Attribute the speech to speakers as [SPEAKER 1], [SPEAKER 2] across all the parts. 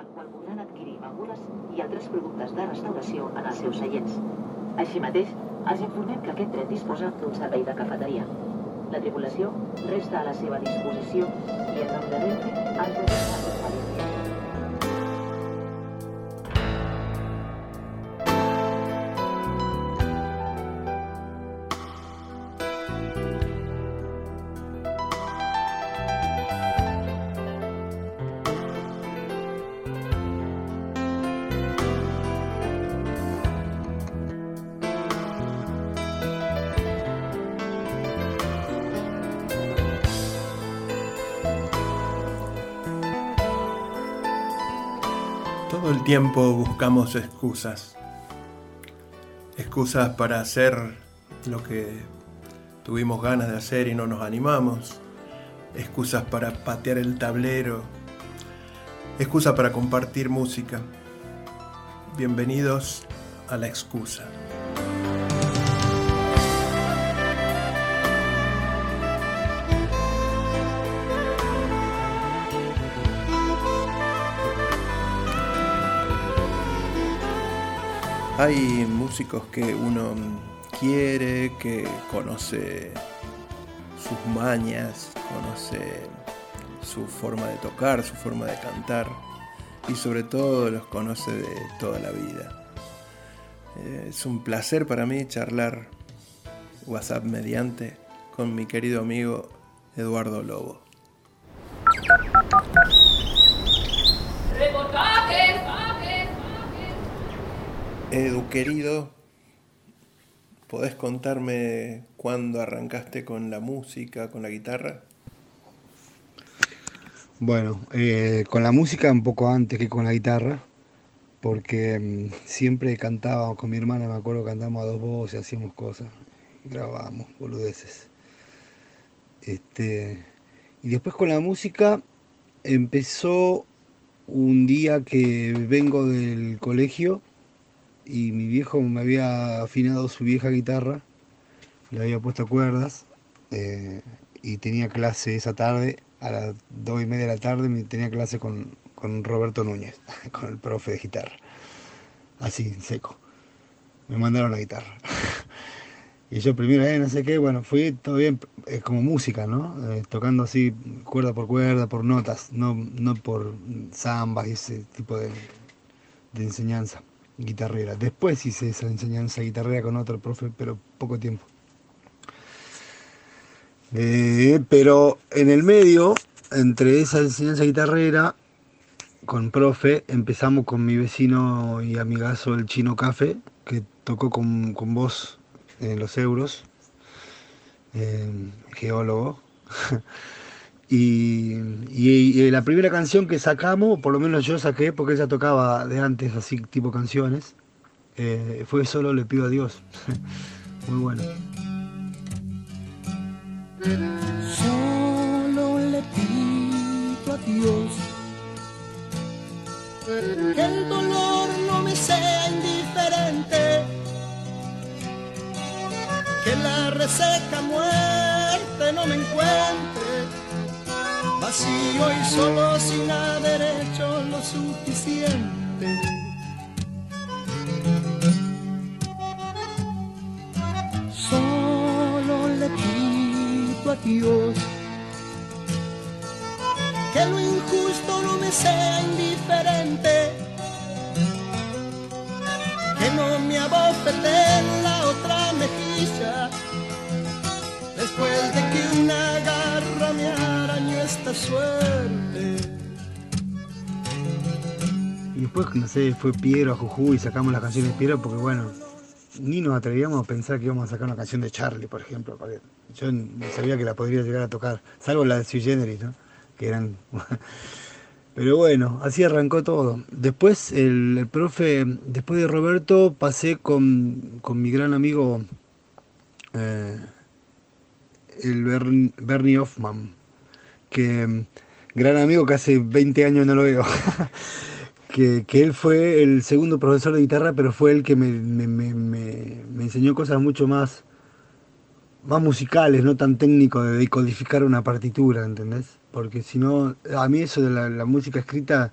[SPEAKER 1] pel qual podran adquirir begudes i altres productes de restauració en els seus seients. Així mateix, els informem que aquest tren disposa d'un servei de cafeteria. La tripulació resta a la seva disposició i en nom de Renfe desitja
[SPEAKER 2] tiempo buscamos excusas. Excusas para hacer lo que tuvimos ganas de hacer y no nos animamos. Excusas para patear el tablero. Excusas para compartir música. Bienvenidos a la excusa. Hay músicos que uno quiere, que conoce sus mañas, conoce su forma de tocar, su forma de cantar y sobre todo los conoce de toda la vida. Eh, Es un placer para mí charlar WhatsApp mediante con mi querido amigo Eduardo Lobo. Edu querido, ¿podés contarme cuándo arrancaste con la música, con la guitarra?
[SPEAKER 3] Bueno, eh, con la música un poco antes que con la guitarra, porque mm, siempre cantábamos con mi hermana, me acuerdo, cantábamos a dos voces, hacíamos cosas, grabábamos boludeces. Este, y después con la música empezó un día que vengo del colegio y mi viejo me había afinado su vieja guitarra, le había puesto cuerdas eh, y tenía clase esa tarde, a las dos y media de la tarde tenía clase con, con Roberto Núñez, con el profe de guitarra, así, en seco. Me mandaron la guitarra. Y yo primero, eh, no sé qué, bueno, fui todo bien, eh, como música. Eh, tocando así cuerda por cuerda, por notas, no, no por zambas y ese tipo de, de enseñanza guitarrera. Después hice esa enseñanza guitarrera con otro profe, pero poco tiempo. Eh, pero en el medio, entre esa enseñanza guitarrera con profe, empezamos con mi vecino y amigazo el Chino Café, que tocó con, con vos en los euros, eh, geólogo. Y, y- y la primera canción que sacamos, por lo menos yo saqué, porque ella tocaba de antes así tipo canciones, eh, fue Solo le pido a Dios. Muy bueno.
[SPEAKER 4] Solo le pido a Dios que el dolor no me sea indiferente, que la reseca muerte no me encuentre, vacío y solo sin haber hecho lo suficiente. Solo le pido a Dios que lo injusto no me sea indiferente, que no me abofete en la otra mejilla, después de que una garra me arañó esta suerte.
[SPEAKER 3] Y después, no sé, fue Piero a Jujuy y sacamos las canciones de Piero porque, bueno, ni nos atrevíamos a pensar que íbamos a sacar una canción de Charlie, por ejemplo. Yo ni sabía que la podría llegar a tocar, salvo la de Sui Generis, ¿no? Que eran... Pero bueno, así arrancó todo. Después, el, el profe, después de Roberto, pasé con, con mi gran amigo, eh, el Bern- Bernie Hoffman, que mm, gran amigo que hace 20 años no lo veo. que, que él fue el segundo profesor de guitarra, pero fue el que me, me- me- me- enseñó cosas mucho más, más musicales, no tan técnico de decodificar una partitura, ¿entendés? Porque si no, a mí eso de la, la música escrita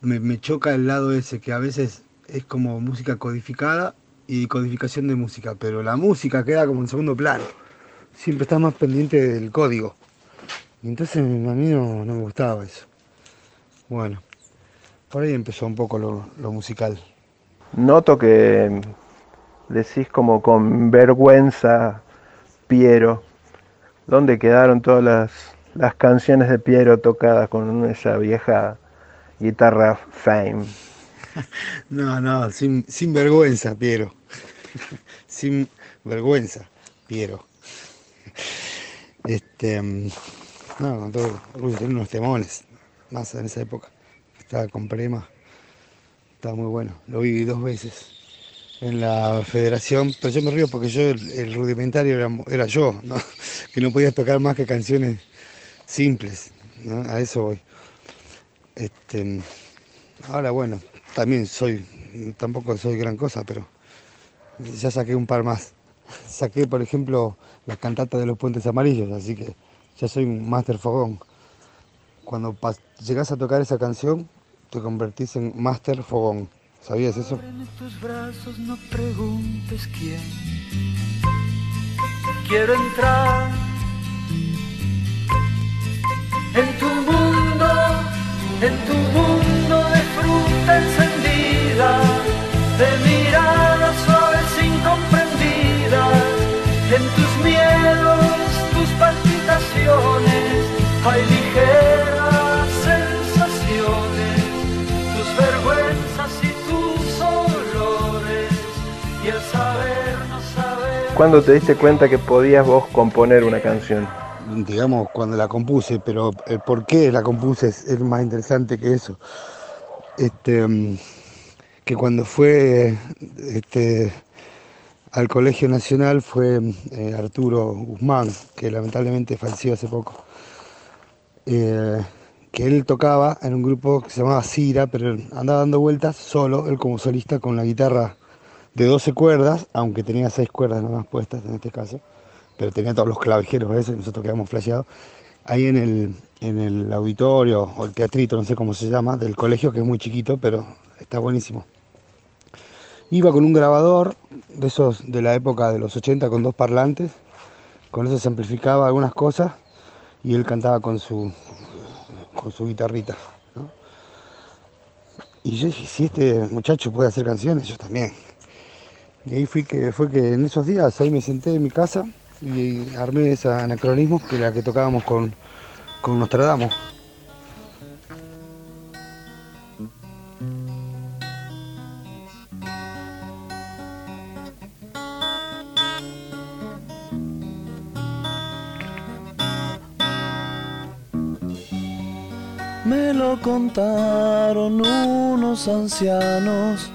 [SPEAKER 3] me choca el lado ese, que a veces es como música codificada y codificación de música, pero la música queda como en segundo plano. Siempre estás más pendiente del código. Y entonces a mí no, no me gustaba eso. Bueno, por ahí empezó un poco lo, lo musical.
[SPEAKER 5] Noto que decís como con vergüenza Piero. ¿Dónde quedaron todas las, las canciones de Piero tocadas con esa vieja guitarra Fame?
[SPEAKER 3] No, no, sin, sin vergüenza, Piero. sin vergüenza, Piero. Este, mm, no, con todo tenía unos temones, más en esa época. Estaba con Prema, estaba muy bueno. Lo vi dos veces en la federación, pero yo me río porque yo, el, rudimentario era, yo, que no podía tocar más que canciones simples, a eso voy. Este, ahora bueno, también soy, tampoco soy gran cosa, pero ya saqué un par más. Saqué, por ejemplo, las cantatas de los puentes amarillos, así que ya soy un máster fogón. Cuando llegás a tocar esa canción, te convertís en máster fogón. ¿Sabías eso?
[SPEAKER 6] En tus brazos no preguntes quién. Quiero entrar en tu mundo, en tu mundo de fruta encendida, de miradas en tus miedos, tus palpitaciones, hay ligeras sensaciones, tus vergüenzas y tus olores, y el saber no saber.
[SPEAKER 5] ¿Cuándo te diste cuenta que podías vos componer una canción?
[SPEAKER 3] digamos, cuando la compuse, pero el por qué la compuse es, es más interesante que eso. Este, mm, que cuando fue este, al Colegio Nacional fue eh, Arturo Guzmán, que lamentablemente falleció hace poco, eh, que él tocaba en un grupo que se llamaba Cira, pero andaba dando vueltas solo, él como solista con la guitarra de 12 cuerdas, aunque tenía 6 cuerdas nada más puestas en este caso pero tenía todos los clavijeros esos y nosotros quedamos flasheados. Ahí en el, en el auditorio o el teatrito, no sé cómo se llama, del colegio, que es muy chiquito, pero está buenísimo. Iba con un grabador de esos de la época de los 80 con dos parlantes, con eso se amplificaba algunas cosas y él cantaba con su, con su guitarrita. Y yo dije, si este muchacho puede hacer canciones, yo también. Y ahí fui que, fue que en esos días ahí me senté en mi casa y armé ese anacronismo que era la que tocábamos con, con Nostradamus.
[SPEAKER 6] Me lo contaron unos ancianos.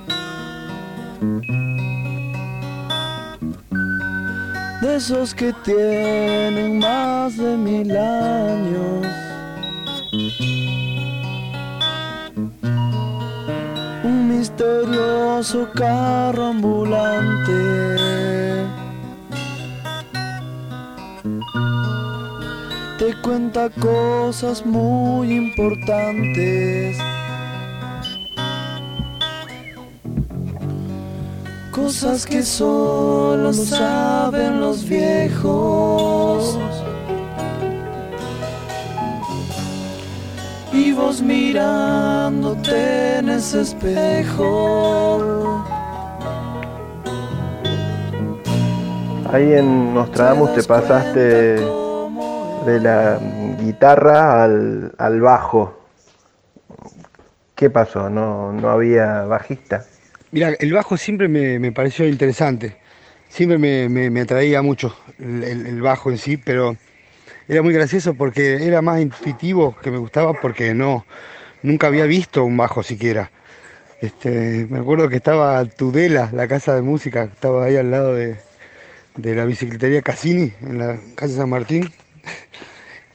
[SPEAKER 6] De esos que tienen más de mil años. Un misterioso carro ambulante. Te cuenta cosas muy importantes. Cosas que solo saben los viejos. Y vos mirándote en ese espejo.
[SPEAKER 5] Ahí en Nostradamus te pasaste de la guitarra al, al bajo. ¿Qué pasó? ¿No, no había bajista?
[SPEAKER 3] Mira, el bajo siempre me, me pareció interesante, siempre me, me- atraía mucho el bajo en sí, pero era muy gracioso porque era más intuitivo que me gustaba porque no, nunca había visto un bajo siquiera. Este, me acuerdo que estaba Tudela, la casa de música, estaba ahí al lado de, de la bicicletería Cassini, en la calle San Martín,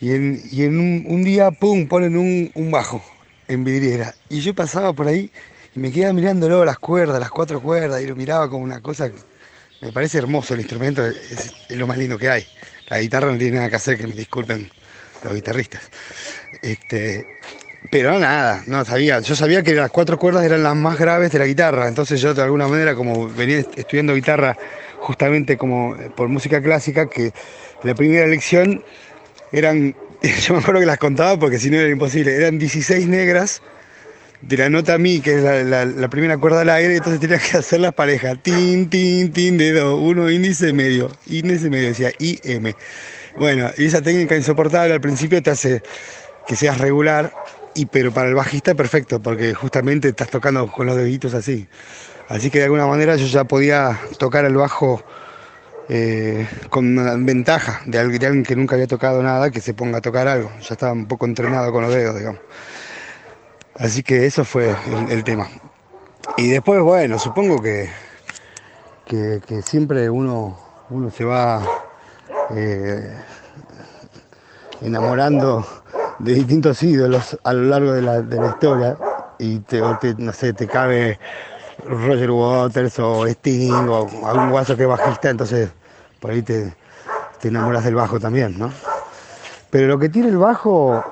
[SPEAKER 3] y en, y en un, día, pum, ponen un, un bajo en vidriera. Y yo pasaba por ahí y me quedaba mirándolo, las cuerdas, las cuatro cuerdas, y lo miraba como una cosa. Me parece hermoso el instrumento, es, es lo más lindo que hay. La guitarra no tiene nada que hacer, que me disculpen los guitarristas. Este, pero nada, no sabía. Yo sabía que las cuatro cuerdas eran las más graves de la guitarra, entonces yo de alguna manera, como venía estudiando guitarra justamente como por música clásica, que la primera lección eran, yo me acuerdo que las contaba porque si no era imposible, eran 16 negras de la nota mi, que es la, primera cuerda al aire, entonces tenía que hacer las parejas, tin, tin, tin, dedo, uno índice medio, índice medio, decía I, M. Bueno, y esa técnica insoportable al principio te hace que seas regular, y pero para el bajista perfecto, porque justamente estás tocando con los deditos así. Así que de alguna manera yo ya podía tocar el bajo eh, con ventaja de alguien que nunca había tocado nada, que se ponga a tocar algo. Ya estaba un poco entrenado con los dedos, digamos. Así que eso fue el, tema. Y después, bueno, supongo que, que, siempre uno, uno se va eh, enamorando de distintos ídolos a lo largo de la, historia y no sé, te cabe Roger Waters o Sting o algún guaso que bajista, entonces por ahí te, te enamoras del bajo también, ¿no? Pero lo que tiene el bajo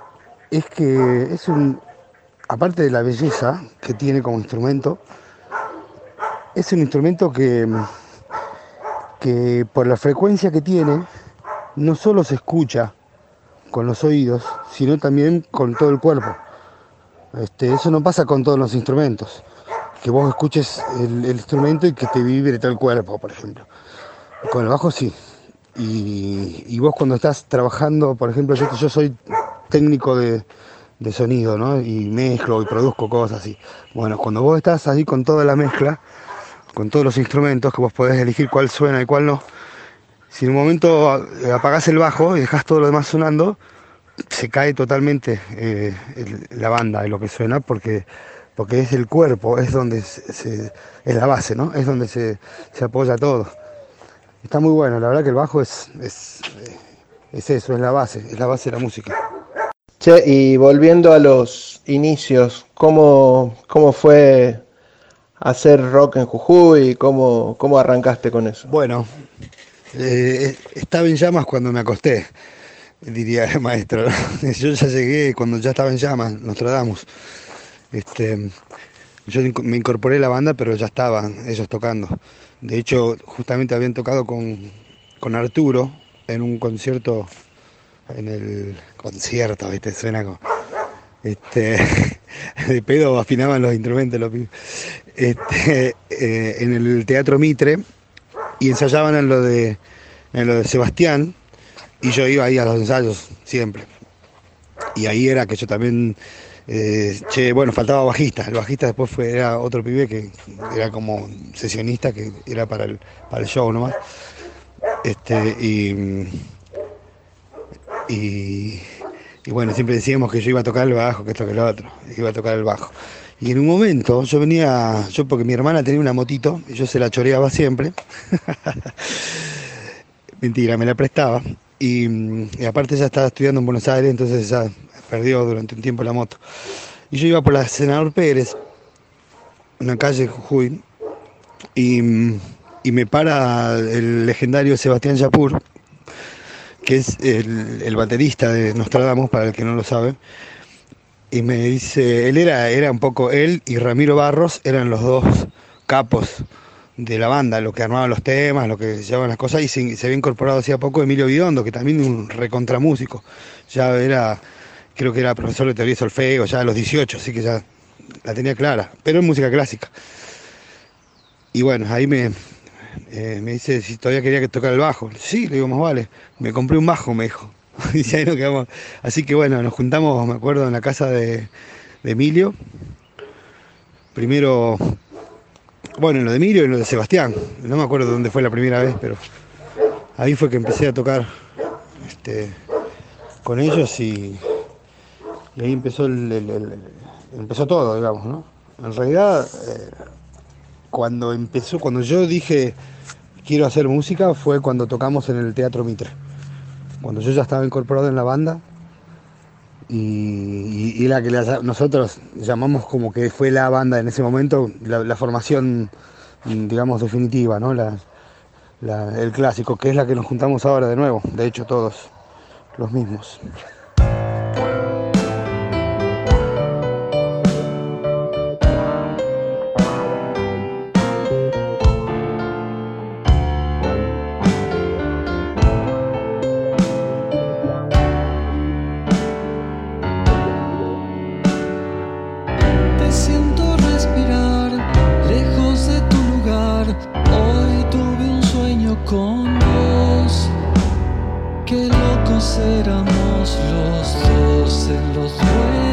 [SPEAKER 3] es que es un, aparte de la belleza que tiene como instrumento, es un instrumento que, que por la frecuencia que tiene, no solo se escucha con los oídos, sino también con todo el cuerpo. Este, eso no pasa con todos los instrumentos, que vos escuches el, instrumento y que te vibre todo el cuerpo, por ejemplo. Con el bajo sí. Y, vos cuando estás trabajando, por ejemplo, yo, soy técnico de, sonido, ¿no? Y mezclo y produzco cosas así. Bueno, cuando vos estás ahí con toda la mezcla, con todos los instrumentos, que vos podés elegir cuál suena y cuál no, si en un momento apagás el bajo y dejas todo lo demás sonando, se cae totalmente eh, la banda de lo que suena porque, porque es el cuerpo, es donde se, es la base, ¿no? Es donde se, apoya todo. Está muy bueno, la verdad que el bajo es, es, eh, es eso, es la base, es la base de la música.
[SPEAKER 2] Che, y volviendo a los inicios, ¿cómo, cómo fue hacer rock en Jujuy? ¿Cómo, ¿Cómo arrancaste con eso?
[SPEAKER 3] Bueno, eh, estaba en llamas cuando me acosté, diría el maestro. Yo ya llegué cuando ya estaba en llamas, nos tratamos. Este, yo me incorporé a la banda, pero ya estaban ellos tocando. De hecho, justamente habían tocado con, con Arturo en un concierto, en el concierto, ¿viste? Suena como. Este, de pedo afinaban los instrumentos los este, eh, en el Teatro Mitre y ensayaban en lo de, en lo de Sebastián y yo iba ahí a los ensayos siempre. Y ahí era que yo también, eh, che, bueno, faltaba bajista. El bajista después fue, era otro pibe que era como sesionista, que era para el, para el show nomás. Este, y, y, bueno, siempre decíamos que yo iba a tocar el bajo, que esto que lo otro, iba a tocar el bajo. Y en un momento yo venía, yo porque mi hermana tenía una motito, y yo se la choreaba siempre. Mentira, me la prestaba. Y, aparte ya estaba estudiando en Buenos Aires, entonces ya perdió durante un tiempo la moto. Y yo iba por la Senador Pérez, una calle Jujuy, y, y me para el legendario Sebastián Yapur, que es el, el baterista de Nostradamus, para el que no lo sabe y me dice, él era, era un poco, él y Ramiro Barros eran los dos capos de la banda, los que armaban los temas, los que llevaban las cosas, y se, había incorporado hacía poco Emilio Bidondo, que también un recontramúsico, ya era, creo que era profesor de teoría de solfeo, ya a los 18, así que ya la tenía clara, pero en música clásica. Y bueno, ahí me, eh, me dice si todavía quería que tocara el bajo. Sí, le digo, más vale, me compré un bajo, me dijo. y ahí nos quedamos. Así que bueno, nos juntamos, me acuerdo, en la casa de, Emilio. Primero, bueno, en lo de Emilio y en lo de Sebastián. No me acuerdo dónde fue la primera vez, pero ahí fue que empecé a tocar este, con ellos y, ahí empezó, el, empezó todo, digamos, ¿no? En realidad, eh, cuando empezó, cuando yo dije quiero hacer música fue cuando tocamos en el Teatro Mitre cuando yo ya estaba incorporado en la banda y, la que nosotros llamamos como que fue la banda en ese momento, la, formación, digamos, definitiva, ¿no? el clásico, que es la que nos juntamos ahora de nuevo, de hecho todos los mismos.
[SPEAKER 7] Los dos en los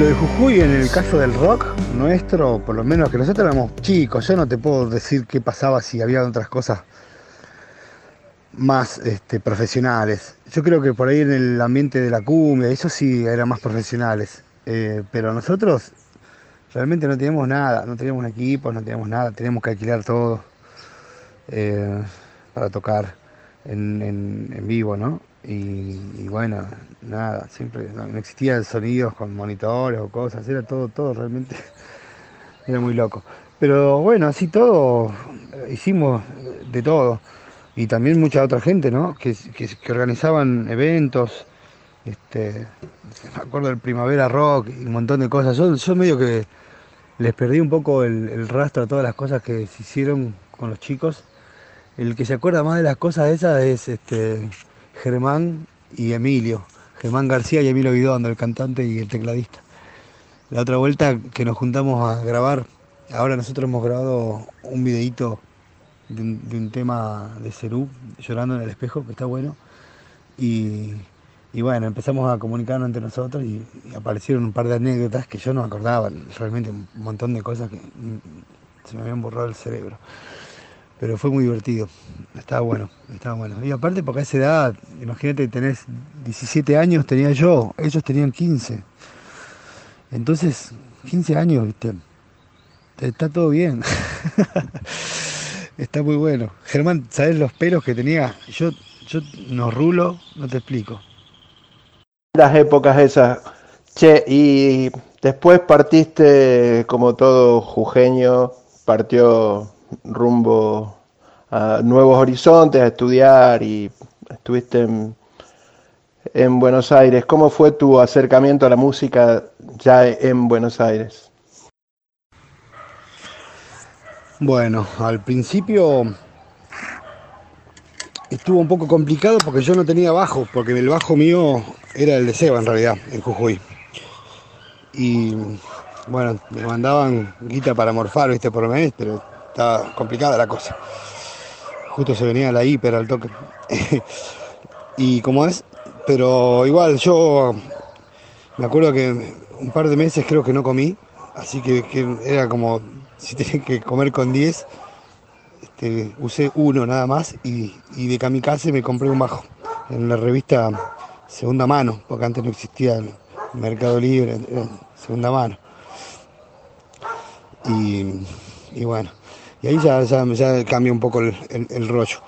[SPEAKER 3] lo de Jujuy en el caso del rock nuestro, por lo menos que nosotros éramos chicos, yo no te puedo decir qué pasaba si había otras cosas más este, profesionales. Yo creo que por ahí en el ambiente de la cumbia, eso sí eran más profesionales. Eh, pero nosotros realmente no teníamos nada, no teníamos un equipo, no teníamos nada, teníamos que alquilar todo eh, para tocar en, vivo, ¿no? Y, bueno, nada, siempre no, existían sonidos con monitores o cosas, era todo, todo realmente, era muy loco. Pero bueno, así todo, eh, hicimos de todo. Y también mucha otra gente, ¿no? Que, que, que organizaban eventos, este, me acuerdo del Primavera Rock y un montón de cosas. Yo, yo medio que les perdí un poco el, el rastro a todas las cosas que se hicieron con los chicos. El que se acuerda más de las cosas esas es este, Germán y Emilio. Germán García y Emilio Guidondo, el cantante y el tecladista. La otra vuelta que nos juntamos a grabar, ahora nosotros hemos grabado un videíto de un, tema de Cerú, llorando en el espejo, que está bueno. Y, y bueno, empezamos a comunicarnos entre nosotros y, y aparecieron un par de anécdotas que yo no acordaba, realmente un montón de cosas que se me habían borrado el cerebro. Pero fue muy divertido, estaba bueno, estaba bueno. Y aparte porque a esa edad, imagínate, tenés 17 años, tenía yo, ellos tenían 15. Entonces, 15 años, viste, está todo bien. Está muy bueno. Germán, ¿sabes los pelos que tenía? Yo, yo no rulo, no te explico.
[SPEAKER 2] Las épocas esas. Che, y después partiste como todo jujeño, partió rumbo a nuevos horizontes, a estudiar y estuviste en, en Buenos Aires. ¿Cómo fue tu acercamiento a la música ya en Buenos Aires?
[SPEAKER 3] Bueno, al principio estuvo un poco complicado porque yo no tenía bajo, porque el bajo mío era el de Seba en realidad, en Jujuy. Y bueno, me mandaban guita para morfar, viste, por mes, estaba complicada la cosa. Justo se venía la hiper al toque. y como es, pero igual yo me acuerdo que un par de meses creo que no comí, así que, era como si tenía que comer con 10, este, usé uno nada más y, de kamikaze me compré un bajo en la revista Segunda Mano, porque antes no existía el Mercado Libre, Segunda Mano. Y bueno, y ahí ya, ya, cambia un poco el, el- rollo.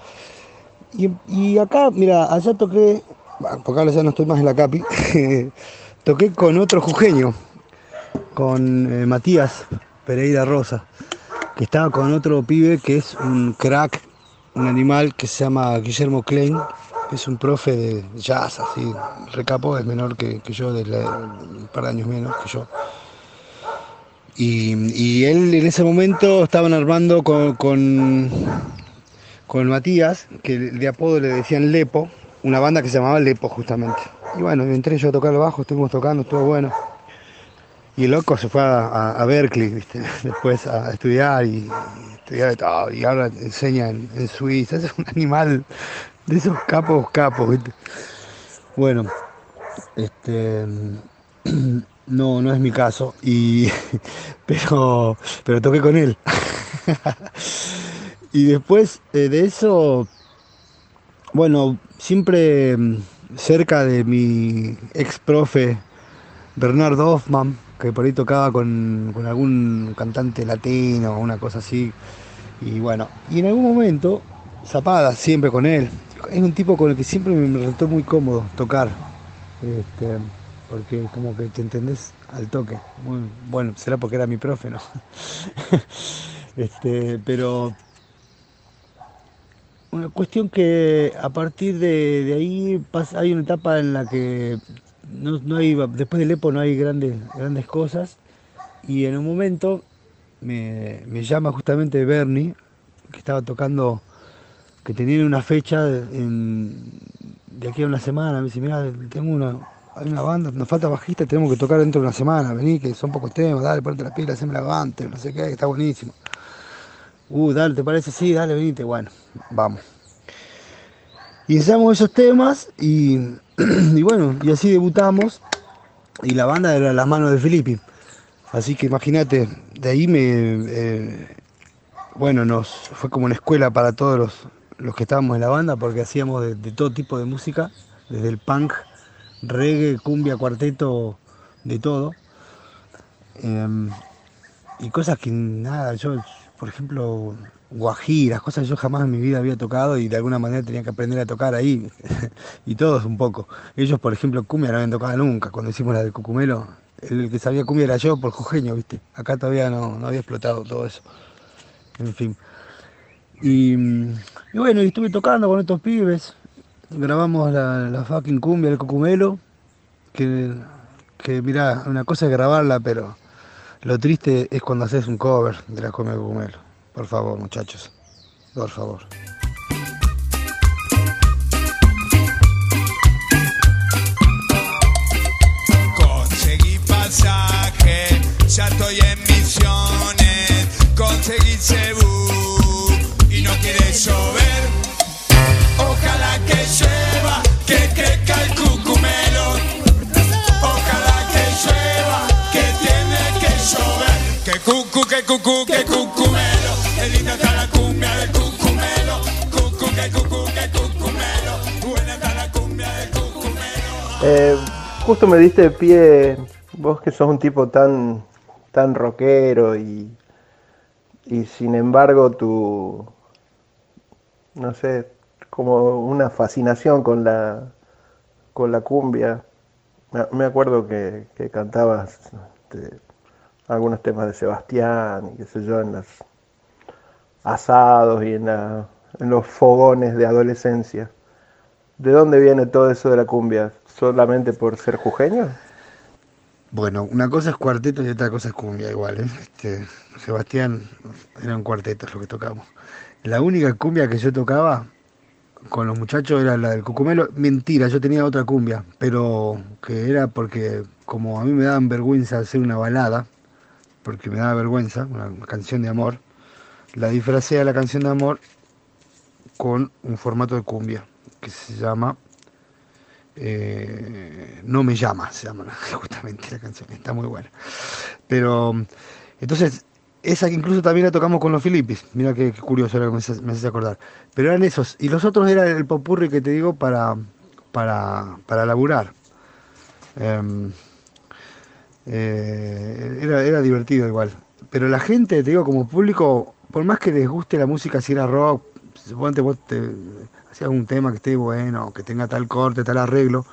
[SPEAKER 3] Y, y acá, mira, allá toqué, porque ahora ya no estoy más en la CAPI, toqué con otro jujeño, con eh, Matías Pereira Rosa, que estaba con otro pibe que es un crack, un animal que se llama Guillermo Klein, es un profe de jazz, así, recapo, es menor que, yo, de un par de años menos que yo. Y, él en ese momento estaban armando con, con, Matías, que de apodo le decían Lepo, una banda que se llamaba Lepo justamente. Y bueno, entré yo a tocar el bajo, estuvimos tocando, estuvo bueno. Y el loco se fue a, Berkeley, ¿viste? después a estudiar y, y, estudiar de todo. Y ahora enseña en, en, Suiza. Es un animal de esos capos, capos, ¿viste? Bueno, este. No, no es mi caso. Y, pero, pero toqué con él. y después eh, de eso, bueno, siempre mm, cerca de mi ex profe Bernard Hoffman, que por ahí tocaba con, con algún cantante latino o una cosa así. Y bueno, y en algún momento, Zapada, siempre con él. Es un tipo con el que siempre me resultó muy cómodo tocar. Este, porque como que te entendés al toque. Bueno, será porque era mi profe, ¿no? este, pero una cuestión que a partir de, ahí pasa, hay una etapa en la que no, no, hay, después del EPO no hay grandes, grandes cosas y en un momento me, me llama justamente Bernie, que estaba tocando, que tenía una fecha de aquí a una semana, me dice, mira, tengo una, hay una banda, nos falta bajista, tenemos que tocar dentro de una semana, vení, que son pocos temas, dale, ponte la pila, haceme la avante, no sé qué, está buenísimo. Uh, dale, ¿te parece? Sí, dale, venite, bueno, vamos. Y ensayamos esos temas y, bueno, y así debutamos y la banda era Las Manos de Filippi. Así que imagínate, de ahí me, eh, bueno, nos fue como una escuela para todos los, los que estábamos en la banda porque hacíamos de todo tipo de música, desde el punk, reggae, cumbia, cuarteto, de todo. Eh, y cosas que nada, yo, por ejemplo, guajiras, cosas que yo jamás en mi vida había tocado y de alguna manera tenía que aprender a tocar ahí. y todos un poco. Ellos, por ejemplo, cumbia no habían tocado nunca. Cuando hicimos la de Cucumelo, el que sabía cumbia era yo por jujeño, ¿viste? Acá todavía no, no había explotado todo eso. En fin. Y, y bueno, y estuve tocando con estos pibes, grabamos la, fucking cumbia del Cocumelo, que, que mirá, una cosa es grabarla, pero lo triste es cuando haces un cover de la cumbia del Cocumelo. Por favor, muchachos, por favor.
[SPEAKER 8] Conseguí pasaje, ya estoy en misiones, conseguí cebú y no quiere llover. Ojalá que llueva, que crezca el cucumelo. Ojalá que llueva, que tiene que llover. Que cucu, que cucu, que cucumelo. Qué linda está la cumbia del cucumelo. Cucu, que cucu, que cucumelo. Buena está la cumbia del cucumelo.
[SPEAKER 2] Eh, justo me diste pie, vos que sos un tipo tan, tan rockero y, y sin embargo tu, no sé, como una fascinación con la, con la cumbia. Me- acuerdo que, que cantabas este, algunos temas de Sebastián y qué sé yo, en los asados y en, la- en los fogones de adolescencia. ¿De dónde viene todo eso de la cumbia? ¿Solamente por ser jujeño?
[SPEAKER 3] Bueno, una cosa es cuarteto y otra cosa es cumbia igual. ¿eh? Este, Sebastián eran cuartetos lo que tocamos. La única cumbia que yo tocaba con los muchachos era la del Cucumelo. Mentira, yo tenía otra cumbia, pero que era porque como a mí me daban vergüenza hacer una balada, porque me daba vergüenza, una canción de amor, la disfracé a la canción de amor con un formato de cumbia que se llama eh, No me llama, se llama justamente la canción, está muy buena. Pero entonces, esa que incluso también la tocamos con los Filipis, mira qué, qué curioso era que me hace, me hace acordar. Pero eran esos, y los otros eran el popurri que te digo para, para, para laburar. Em, eh, era, era divertido igual. Pero la gente, te digo, como público, por más que les guste la música, si era rock, suponte vos te hacías un tema que esté bueno, que tenga tal corte, tal arreglo,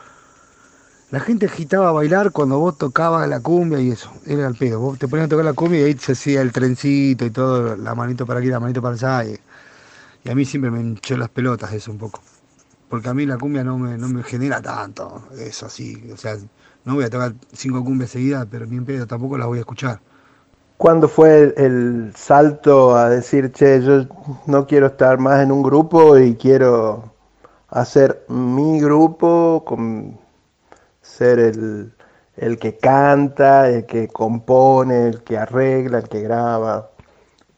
[SPEAKER 3] la gente agitaba a bailar cuando vos tocabas la cumbia y eso, era el pedo. Vos te ponías a tocar la cumbia y ahí se hacía el trencito y todo, la manito para aquí, la manito para allá. Y, a mí siempre me hinchó las pelotas eso un poco. Porque a mí la cumbia no me, no me genera tanto, eso así. O sea, no voy a tocar cinco cumbias seguidas, pero ni en pedo tampoco las voy a escuchar.
[SPEAKER 2] ¿Cuándo fue el, el salto a decir, che, yo no quiero estar más en un grupo y quiero hacer mi grupo, con ser el, el que canta, el que compone, el que arregla, el que graba.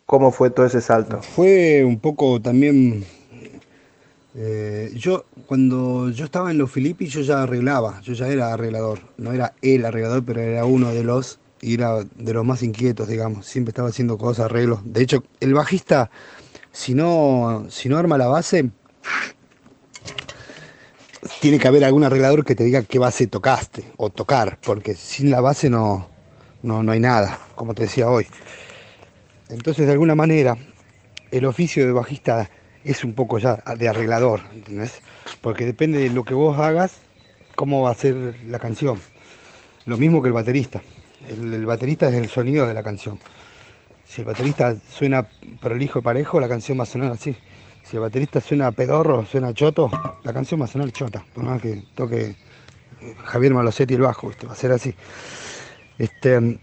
[SPEAKER 2] ¿Cómo fue todo ese salto?
[SPEAKER 3] Fue un poco también. eh, yo, cuando yo estaba en los Filipis, yo ya arreglaba, yo ya era arreglador. No era el arreglador, pero era uno de los, y era de los más inquietos, digamos. Siempre estaba haciendo cosas, arreglos. De hecho, el bajista, si no, si no arma la base, tiene que haber algún arreglador que te diga qué base tocaste o tocar, porque sin la base no, no, no hay nada, como te decía hoy. Entonces, de alguna manera, el oficio de bajista es un poco ya de arreglador, ¿entendés? Porque depende de lo que vos hagas, cómo va a ser la canción. Lo mismo que el baterista. El, el baterista es el sonido de la canción. Si el baterista suena prolijo y parejo, la canción va a sonar así. Si el baterista suena pedorro, suena choto, la canción va a sonar chota. Por más que toque eh, Javier Malosetti el bajo, ¿viste? va a ser así. Este,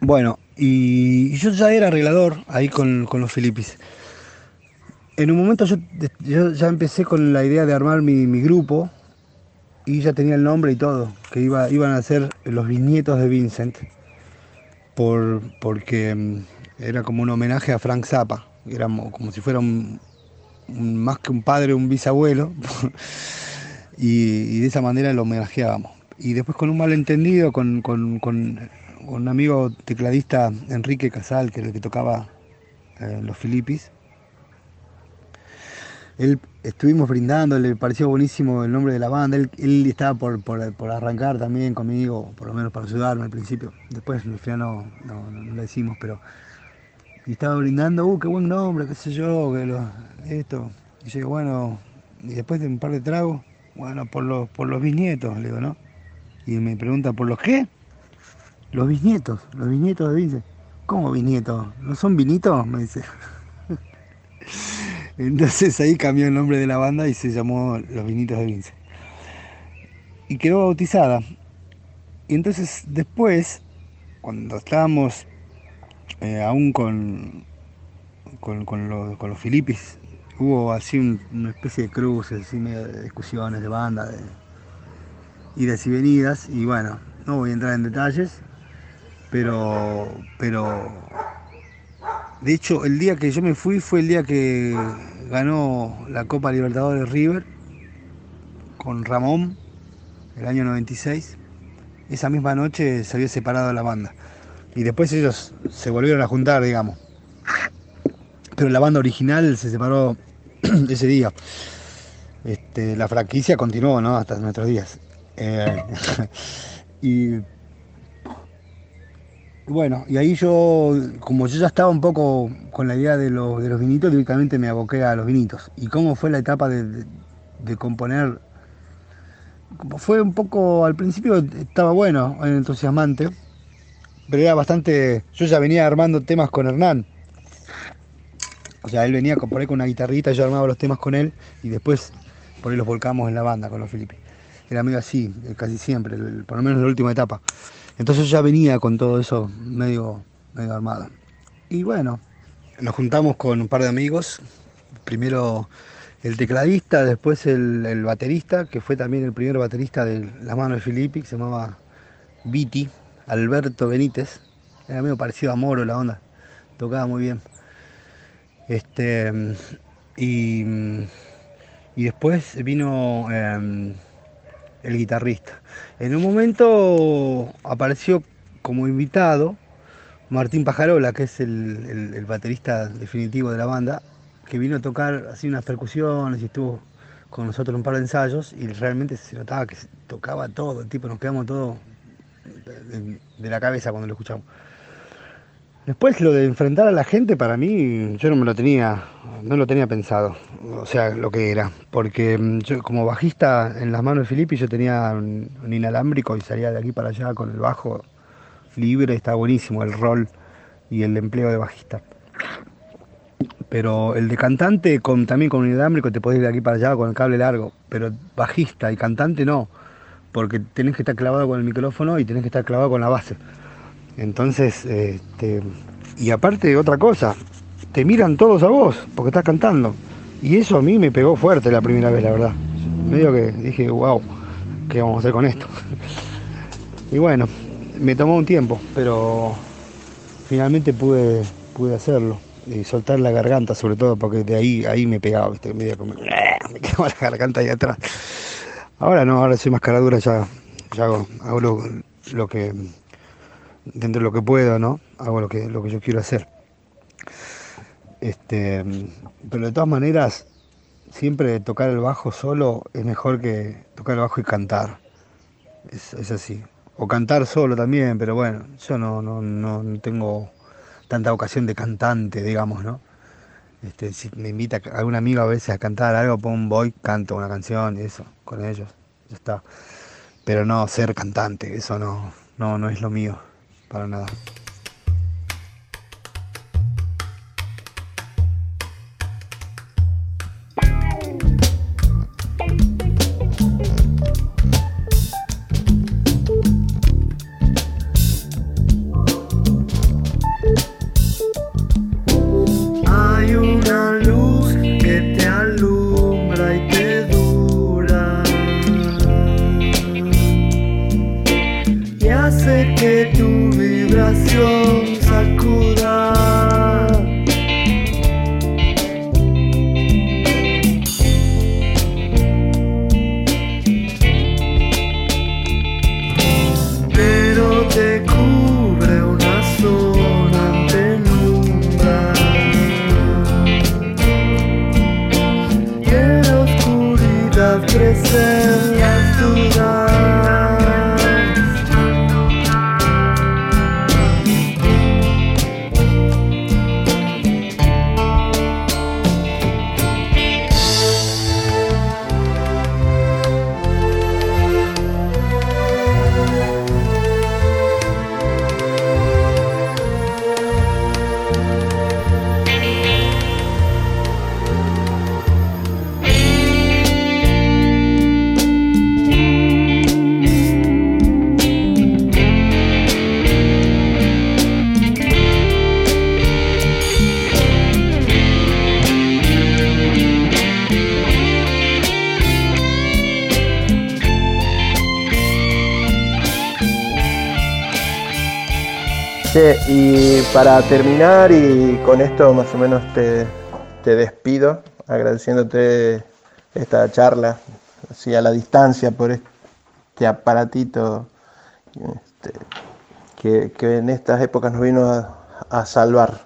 [SPEAKER 3] bueno, y, yo ya era arreglador ahí con, con los Filipis. En un momento yo, ya empecé con la idea de armar mi, mi grupo y ya tenía el nombre y todo, que iba, iban a ser los bisnietos de Vincent, por, porque mm, era como un homenaje a Frank Zappa, era mo- como si fuera un- más que un padre, un bisabuelo, y, de esa manera lo homenajeábamos. Y después con un malentendido con, con- un amigo tecladista, Enrique Casal, que era el que tocaba eh, los Filipis, él estuvimos brindando, le pareció buenísimo el nombre de la banda, él, él estaba por, por- por arrancar también conmigo, por lo menos para ayudarme al principio, después al final no, no, no, no lo hicimos, pero y estaba brindando, uh, qué buen nombre, qué sé yo, que lo- esto, y yo bueno, y después de un par de tragos, bueno, por los, por los bisnietos, le digo, ¿no? Y me pregunta, ¿por los qué? Los bisnietos, los bisnietos de Vince. ¿Cómo bisnietos? ¿No son vinitos? Me dice. Entonces ahí cambió el nombre de la banda y se llamó Los Vinitos de Vince. Y quedó bautizada. Y entonces después, cuando estábamos eh, aún con, con, con los, con los Filipis, hubo así un- una especie de cruces, así medio de discusiones de banda, de idas y venidas. Y bueno, no voy a entrar en detalles, pero, pero de hecho, el día que yo me fui fue el día que ganó la Copa Libertadores River con Ramón, el año 96. Esa misma noche se había separado la banda. Y después ellos se volvieron a juntar, digamos. Pero la banda original se separó ese día. Este, la franquicia continuó, ¿no? Hasta nuestros días. Eh, y bueno, y ahí yo, como yo ya estaba un poco con la idea de, los vinitos, directamente me aboqué a los vinitos. ¿Y cómo fue la etapa de, de- de componer? Fue un poco, al principio estaba bueno, entusiasmante, pero era bastante, yo ya venía armando temas con Hernán. O sea, él venía por ahí con una guitarrita, yo armaba los temas con él y después por ahí los volcamos en la banda con los Filipe. Era medio así, eh, casi siempre, por lo menos en la última etapa. Entonces yo ya venía con todo eso medio, medio armado. Y bueno, nos juntamos con un par de amigos. Primero el tecladista, después el, el baterista, que fue también el primer baterista de la mano de Filippi, que se llamaba Viti, Alberto Benítez. Era medio parecido a Moro la onda. Tocaba muy bien. Este, y, y después vino em, el guitarrista. En un momento apareció como invitado Martín Pajarola, que es el, el- baterista definitivo de la banda, que vino a tocar así unas percusiones y estuvo con nosotros un par de ensayos y realmente se notaba que tocaba todo, tipo nos quedamos todos de, la cabeza cuando lo escuchamos. Después lo de enfrentar a la gente para mí yo no me lo tenía, no lo tenía pensado, o sea, lo que era, porque mm, yo como bajista en las manos de Filippi yo tenía un, un inalámbrico y salía de aquí para allá con el bajo libre, está buenísimo el rol y el empleo de bajista. Pero el de cantante con, también con un inalámbrico te podés ir de aquí para allá con el cable largo, pero bajista y cantante no, porque tenés que estar clavado con el micrófono y tenés que estar clavado con la base. Entonces, este, y aparte otra cosa, te miran todos a vos porque estás cantando. Y eso a mí me pegó fuerte la primera vez, la verdad. Medio que dije, wow, ¿qué vamos a hacer con esto? Y bueno, me tomó un tiempo, pero finalmente pude, pude hacerlo. Y soltar la garganta sobre todo, porque de ahí, ahí me pegaba, ¿viste? Como- me quedaba la garganta ahí atrás. Ahora no, ahora soy más caradura, ya, hago, hago lo, que, dentro de lo que puedo, ¿no? Hago lo que, yo quiero hacer. Este, pero de todas maneras, siempre tocar el bajo solo es mejor que tocar el bajo y cantar. Es, es así. O cantar solo también, pero bueno, yo no, no, no, no tengo tanta vocación de cantante, digamos, ¿no? Este, si me invita algún amigo a veces a cantar algo, pon voy, canto una canción y eso, con ellos, ya está. Pero no ser cantante, eso no, no, no es lo mío, para nada.
[SPEAKER 2] Terminar y con esto más o menos te, te despido, agradeciéndote esta charla, así a la distancia por este aparatito este, que, que en estas épocas nos vino a, a salvar.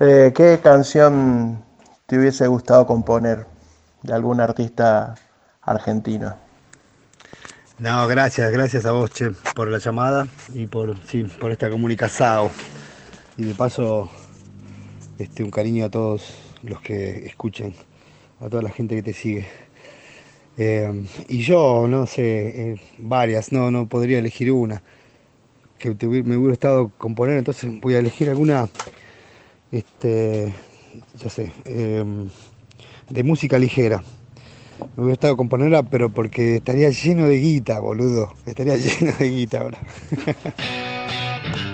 [SPEAKER 2] Eh, ¿Qué canción te hubiese gustado componer de algún artista argentino?
[SPEAKER 3] No, gracias, gracias a vos, Che, por la llamada y por, sí, por esta comunicación. Y de paso, este, un cariño a todos los que escuchen, a toda la gente que te sigue. Eh, y yo, no sé, eh, varias, no, no podría elegir una que me hubiera gustado componer, entonces voy a elegir alguna, este, ya sé, eh, de música ligera. Me hubiera gustado componerla, pero porque estaría lleno de guita, boludo. Estaría lleno de guita ahora.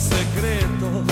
[SPEAKER 9] secreto.